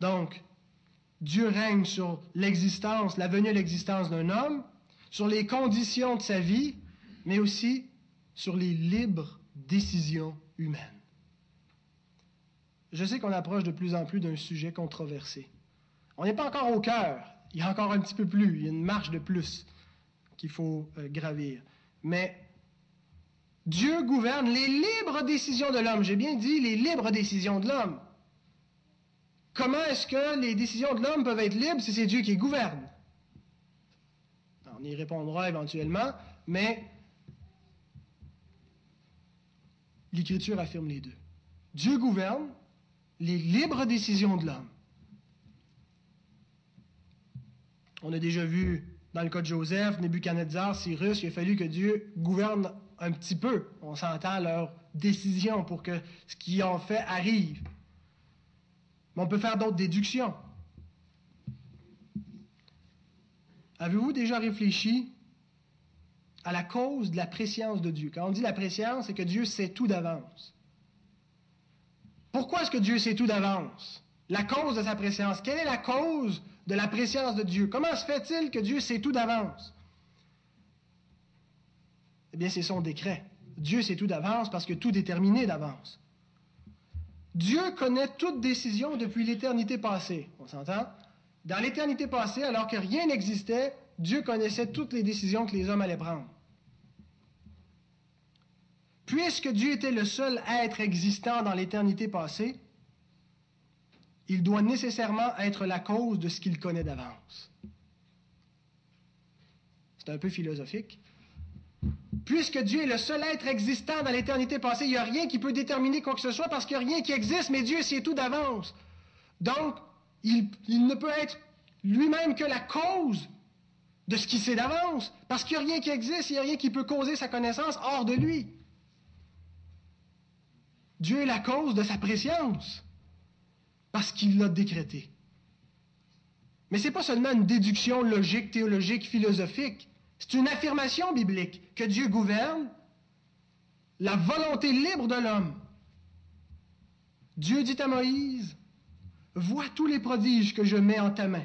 Donc, Dieu règne sur l'existence, la venue l'existence d'un homme, sur les conditions de sa vie, mais aussi sur les libres décisions humaines. Je sais qu'on approche de plus en plus d'un sujet controversé. On n'est pas encore au cœur, il y a encore un petit peu plus, il y a une marche de plus qu'il faut euh, gravir. Mais Dieu gouverne les libres décisions de l'homme. J'ai bien dit les libres décisions de l'homme. Comment est-ce que les décisions de l'homme peuvent être libres si c'est Dieu qui gouverne? On y répondra éventuellement, mais l'Écriture affirme les deux. Dieu gouverne les libres décisions de l'homme. On a déjà vu dans le cas de Joseph, Nebuchadnezzar, Cyrus, il a fallu que Dieu gouverne un petit peu. On s'entend leurs décisions pour que ce qu'ils ont fait arrive. On peut faire d'autres déductions. Avez-vous déjà réfléchi à la cause de la préscience de Dieu? Quand on dit la préscience, c'est que Dieu sait tout d'avance. Pourquoi est-ce que Dieu sait tout d'avance? La cause de sa préscience. Quelle est la cause de la préscience de Dieu? Comment se fait-il que Dieu sait tout d'avance? Eh bien, c'est son décret. Dieu sait tout d'avance parce que tout déterminé d'avance. Dieu connaît toute décision depuis l'éternité passée. On s'entend? Dans l'éternité passée, alors que rien n'existait, Dieu connaissait toutes les décisions que les hommes allaient prendre. Puisque Dieu était le seul être existant dans l'éternité passée, il doit nécessairement être la cause de ce qu'il connaît d'avance. C'est un peu philosophique. Puisque Dieu est le seul être existant dans l'éternité passée, il n'y a rien qui peut déterminer quoi que ce soit parce qu'il n'y a rien qui existe, mais Dieu sait tout d'avance. Donc, il, ne peut être lui-même que la cause de ce qu'il sait d'avance, parce qu'il n'y a rien qui existe, il n'y a rien qui peut causer sa connaissance hors de lui. Dieu est la cause de sa préscience, parce qu'il l'a décrété. Mais ce n'est pas seulement une déduction logique, théologique, philosophique. C'est une affirmation biblique que Dieu gouverne la volonté libre de l'homme. Dieu dit à Moïse, Vois tous les prodiges que je mets en ta main.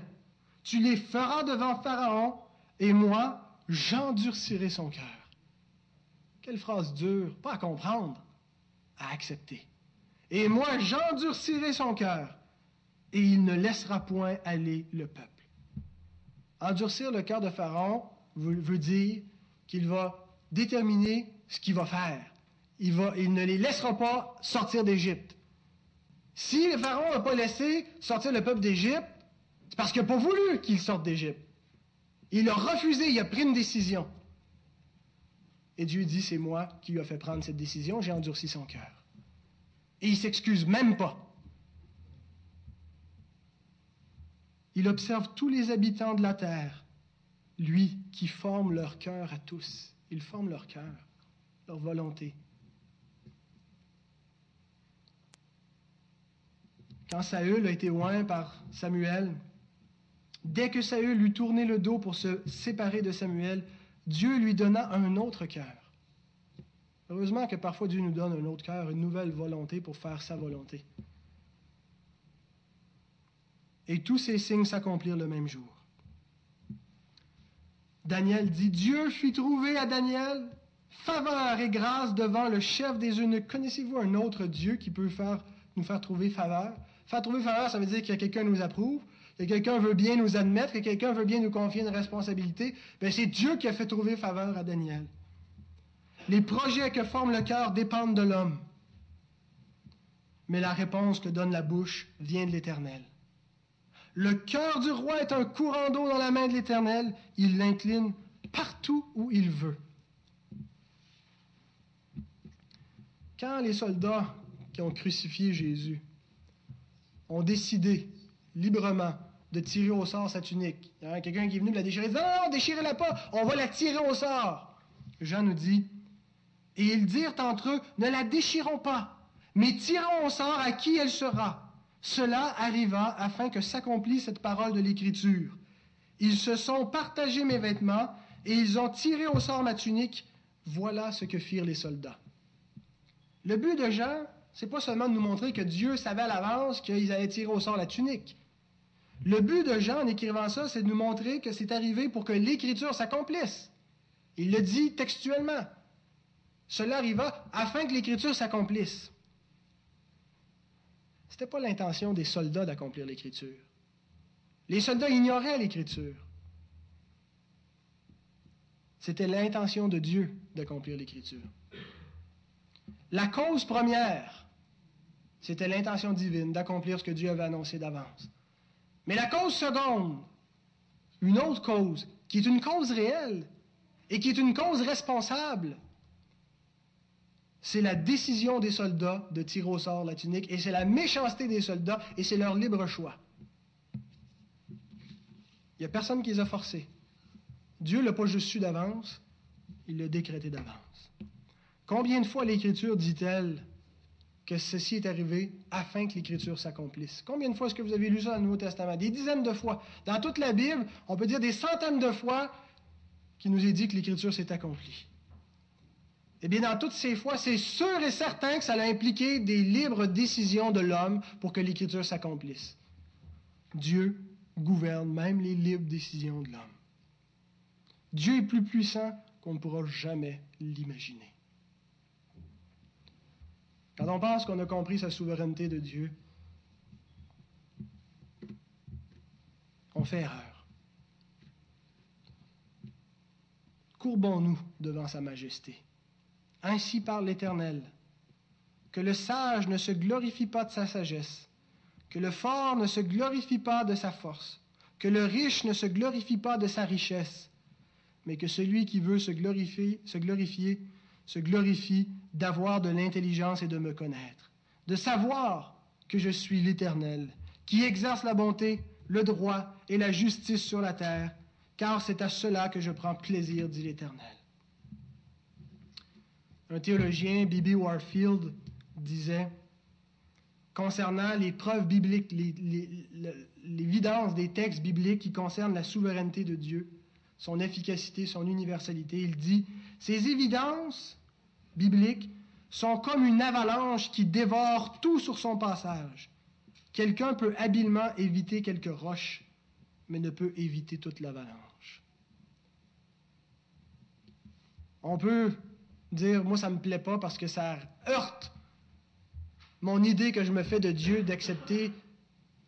Tu les feras devant Pharaon, et moi, j'endurcirai son cœur. Quelle phrase dure, pas à comprendre, à accepter. Et moi, j'endurcirai son cœur, et il ne laissera point aller le peuple. Endurcir le cœur de Pharaon, veut dire qu'il va déterminer ce qu'il va faire. Il, va, il ne les laissera pas sortir d'Égypte. Si le Pharaon n'a pas laissé sortir le peuple d'Égypte, c'est parce qu'il n'a pas voulu qu'il sorte d'Égypte. Il a refusé, il a pris une décision. Et Dieu dit, c'est moi qui lui ai fait prendre cette décision, j'ai endurci son cœur. Et il s'excuse même pas. Il observe tous les habitants de la terre lui qui forme leur cœur à tous. Il forme leur cœur, leur volonté. Quand Saül a été oint par Samuel, dès que Saül eut tourné le dos pour se séparer de Samuel, Dieu lui donna un autre cœur. Heureusement que parfois Dieu nous donne un autre cœur, une nouvelle volonté pour faire sa volonté. Et tous ces signes s'accomplirent le même jour. Daniel dit, Dieu fit trouver à Daniel faveur et grâce devant le chef des eunuques. Connaissez-vous un autre Dieu qui peut nous faire trouver faveur? Faire trouver faveur, ça veut dire que quelqu'un nous approuve, que quelqu'un veut bien nous admettre, que quelqu'un veut bien nous confier une responsabilité. Ben, c'est Dieu qui a fait trouver faveur à Daniel. Les projets que forme le cœur dépendent de l'homme. Mais la réponse que donne la bouche vient de l'Éternel. Le cœur du roi est un courant d'eau dans la main de l'Éternel. Il l'incline partout où il veut. Quand les soldats qui ont crucifié Jésus ont décidé librement de tirer au sort sa tunique, il y a quelqu'un qui est venu la déchirer, non, non, déchirez-la pas, on va la tirer au sort. Jean nous dit, et ils dirent entre eux, ne la déchirons pas, mais tirons au sort à qui elle sera. Cela arriva afin que s'accomplisse cette parole de l'Écriture. Ils se sont partagés mes vêtements et ils ont tiré au sort ma tunique. Voilà ce que firent les soldats. Le but de Jean, c'est pas seulement de nous montrer que Dieu savait à l'avance qu'ils allaient tirer au sort la tunique. Le but de Jean en écrivant ça, c'est de nous montrer que c'est arrivé pour que l'Écriture s'accomplisse. Il le dit textuellement. Cela arriva afin que l'Écriture s'accomplisse. N'était pas l'intention des soldats d'accomplir l'Écriture. Les soldats ignoraient l'Écriture. C'était l'intention de Dieu d'accomplir l'Écriture. La cause première, c'était l'intention divine d'accomplir ce que Dieu avait annoncé d'avance. Mais la cause seconde, une autre cause, qui est une cause réelle et qui est une cause responsable, c'est la décision des soldats de tirer au sort la tunique, et c'est la méchanceté des soldats, et c'est leur libre choix. Il n'y a personne qui les a forcés. Dieu ne l'a pas juste su d'avance, il l'a décrété d'avance. Combien de fois l'Écriture dit-elle que ceci est arrivé afin que l'Écriture s'accomplisse? Combien de fois est-ce que vous avez lu ça dans le Nouveau Testament? Des dizaines de fois. Dans toute la Bible, on peut dire des centaines de fois qui nous est dit que l'Écriture s'est accomplie. Eh bien, dans toutes ces fois, c'est sûr et certain que ça a impliqué des libres décisions de l'homme pour que l'Écriture s'accomplisse. Dieu gouverne même les libres décisions de l'homme. Dieu est plus puissant qu'on ne pourra jamais l'imaginer. Quand on pense qu'on a compris sa souveraineté de Dieu, on fait erreur. Courbons-nous devant sa majesté. Ainsi parle l'Éternel. Que le sage ne se glorifie pas de sa sagesse, que le fort ne se glorifie pas de sa force, que le riche ne se glorifie pas de sa richesse, mais que celui qui veut se glorifier, se glorifie d'avoir de l'intelligence et de me connaître, de savoir que je suis l'Éternel, qui exerce la bonté, le droit et la justice sur la terre, car c'est à cela que je prends plaisir, dit l'Éternel. Un théologien, Bibi Warfield, disait concernant les preuves bibliques, l'évidence des textes bibliques qui concernent la souveraineté de Dieu, son efficacité, son universalité, il dit Ces évidences bibliques sont comme une avalanche qui dévore tout sur son passage. Quelqu'un peut habilement éviter quelques roches, mais ne peut éviter toute l'avalanche. On peut dire, moi, ça ne me plaît pas parce que ça heurte mon idée que je me fais de Dieu d'accepter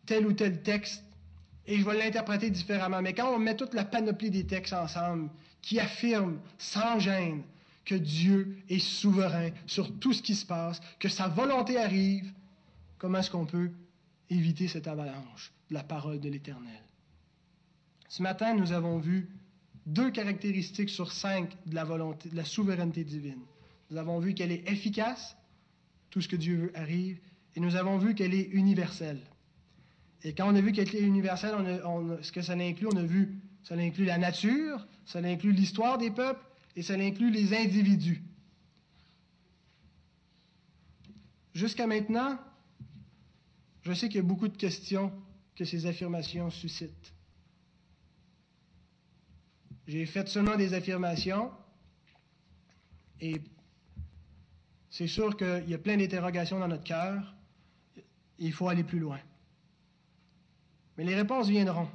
tel ou tel texte et je vais l'interpréter différemment. Mais quand on met toute la panoplie des textes ensemble qui affirment sans gêne que Dieu est souverain sur tout ce qui se passe, que sa volonté arrive, comment est-ce qu'on peut éviter cette avalanche de la parole de l'Éternel? Ce matin, nous avons vu deux caractéristiques sur cinq de la volonté, de la souveraineté divine. Nous avons vu qu'elle est efficace, tout ce que Dieu veut arrive, et nous avons vu qu'elle est universelle. Et quand on a vu qu'elle est universelle, ce que ça inclut, on a vu, ça inclut la nature, ça inclut l'histoire des peuples, et ça inclut les individus. Jusqu'à maintenant, je sais qu'il y a beaucoup de questions que ces affirmations suscitent. J'ai fait seulement des affirmations et c'est sûr qu'il y a plein d'interrogations dans notre cœur. Il faut aller plus loin. Mais les réponses viendront.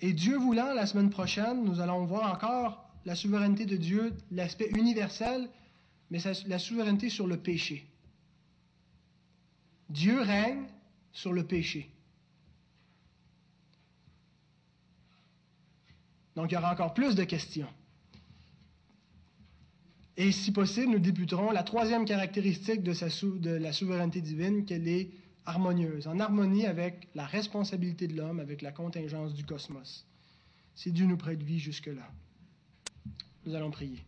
Et Dieu voulant, la semaine prochaine, nous allons voir encore la souveraineté de Dieu, l'aspect universel, mais la souveraineté sur le péché. Dieu règne sur le péché. Donc il y aura encore plus de questions. Et si possible, nous débuterons la troisième caractéristique de, la souveraineté divine, qu'elle est harmonieuse, en harmonie avec la responsabilité de l'homme, avec la contingence du cosmos. Si Dieu nous prête vie jusque-là. Nous allons prier.